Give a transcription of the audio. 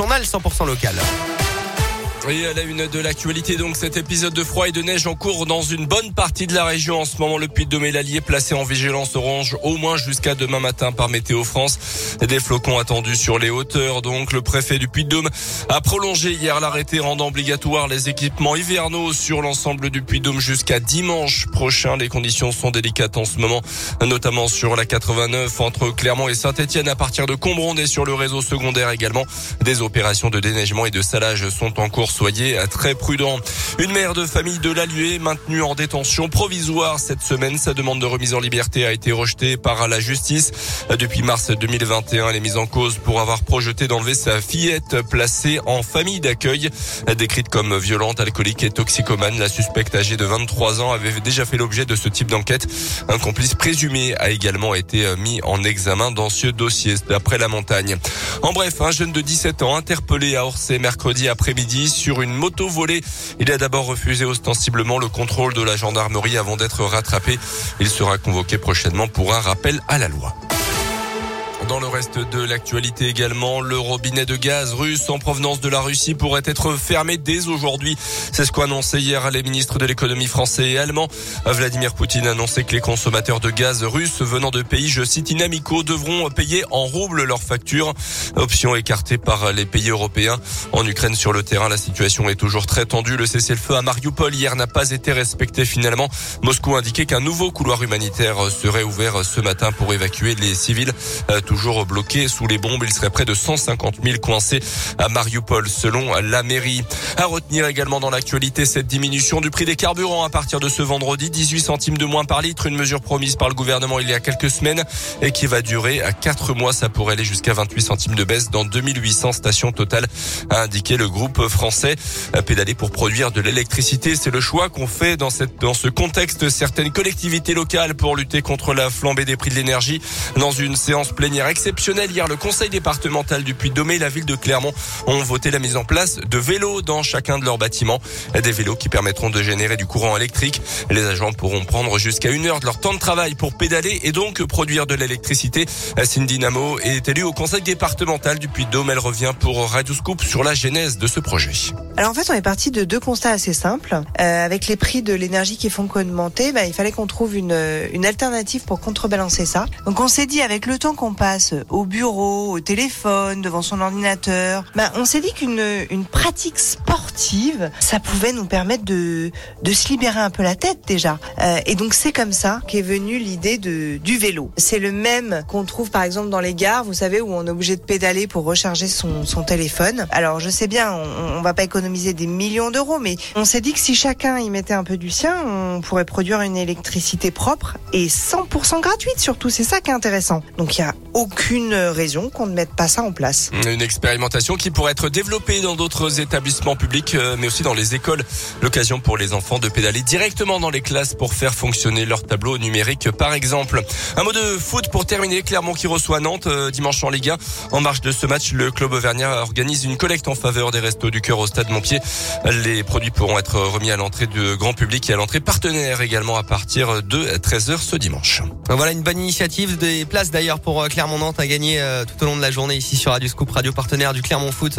journal 100% local. Oui, à la une de l'actualité, donc cet épisode de froid et de neige en cours dans une bonne partie de la région. En ce moment, le Puy-de-Dôme et l'Allier placé en vigilance orange au moins jusqu'à demain matin par Météo France. Des flocons attendus sur les hauteurs. Donc, le préfet du Puy-de-Dôme a prolongé hier l'arrêté rendant obligatoire les équipements hivernaux sur l'ensemble du Puy-de-Dôme jusqu'à dimanche prochain. Les conditions sont délicates en ce moment, notamment sur la 89 entre Clermont et Saint-Etienne à partir de Combronde et sur le réseau secondaire également. Des opérations de déneigement et de salage sont en cours soyez très prudents. Une mère de famille de l'Allué maintenue en détention provisoire cette semaine. Sa demande de remise en liberté a été rejetée par la justice. Depuis mars 2021, elle est mise en cause pour avoir projeté d'enlever sa fillette placée en famille d'accueil. Décrite comme violente, alcoolique et toxicomane, la suspecte âgée de 23 ans avait déjà fait l'objet de ce type d'enquête. Un complice présumé a également été mis en examen dans ce dossier d'après la montagne. En bref, un jeune de 17 ans interpellé à Orsay mercredi après-midi sur une moto volée. Il a d'abord refusé ostensiblement le contrôle de la gendarmerie avant d'être rattrapé. Il sera convoqué prochainement pour un rappel à la loi. Dans le reste de l'actualité également, le robinet de gaz russe en provenance de la Russie pourrait être fermé dès aujourd'hui. C'est ce qu'ont annoncé hier les ministres de l'économie français et allemand. Vladimir Poutine a annoncé que les consommateurs de gaz russes venant de pays, je cite, inamicaux devront payer en roubles leurs factures. Option écartée par les pays européens. En Ukraine, sur le terrain, la situation est toujours très tendue. Le cessez-le-feu à Mariupol hier n'a pas été respecté finalement. Moscou a indiqué qu'un nouveau couloir humanitaire serait ouvert ce matin pour évacuer les civils. Toujours bloqué sous les bombes. Il serait près de 150 000 coincés à Mariupol, selon la mairie. À retenir également dans l'actualité cette diminution du prix des carburants à partir de ce vendredi, 18 centimes de moins par litre, une mesure promise par le gouvernement il y a quelques semaines et qui va durer à 4 mois. Ça pourrait aller jusqu'à 28 centimes de baisse dans 2800 stations totales, a indiqué le groupe français. Pédaler pour produire de l'électricité, c'est le choix qu'on fait dans cette, dans ce contexte. Certaines collectivités locales pour lutter contre la flambée des prix de l'énergie dans une séance plénière exceptionnel hier, le conseil départemental du Puy-de-Dôme et la ville de Clermont ont voté la mise en place de vélos dans chacun de leurs bâtiments. Des vélos qui permettront de générer du courant électrique. Les agents pourront prendre jusqu'à une heure de leur temps de travail pour pédaler et donc produire de l'électricité. Cindy Namo est élue au conseil départemental du Puy-de-Dôme. Elle revient pour Radio Scoop sur la genèse de ce projet. Alors en fait, on est parti de deux constats assez simples. Euh, avec les prix de l'énergie qui font qu'augmenter, bah, il fallait qu'on trouve une, une alternative pour contrebalancer ça. Donc on s'est dit, avec le temps qu'on passe au bureau, au téléphone, devant son ordinateur, ben, on s'est dit qu'une une pratique sportive, ça pouvait nous permettre de, de se libérer un peu la tête déjà. Euh, et donc c'est comme ça qu'est venue l'idée du vélo. C'est le même qu'on trouve par exemple dans les gares, vous savez, où on est obligé de pédaler pour recharger son, son téléphone. Alors je sais bien, on, on va pas économiser des millions d'euros, mais on s'est dit que si chacun y mettait un peu du sien, on pourrait produire une électricité propre et 100% gratuite surtout. C'est ça qui est intéressant. Donc il y a aucune raison qu'on ne mette pas ça en place. Une expérimentation qui pourrait être développée dans d'autres établissements publics, euh, mais aussi dans les écoles. L'occasion pour les enfants de pédaler directement dans les classes pour faire fonctionner leur tableau numérique, par exemple. Un mot de foot pour terminer. Clermont qui reçoit Nantes euh, dimanche en Ligue 1. En marge de ce match, le club auvergnat organise une collecte en faveur des restos du cœur au stade Montpied. Les produits pourront être remis à l'entrée du grand public et à l'entrée partenaire également à partir de 13h ce dimanche. Voilà une bonne initiative des places d'ailleurs pour euh, Clermont Nantes a gagné euh, tout au long de la journée ici sur Radio Scoop, radio partenaire du Clermont Foot.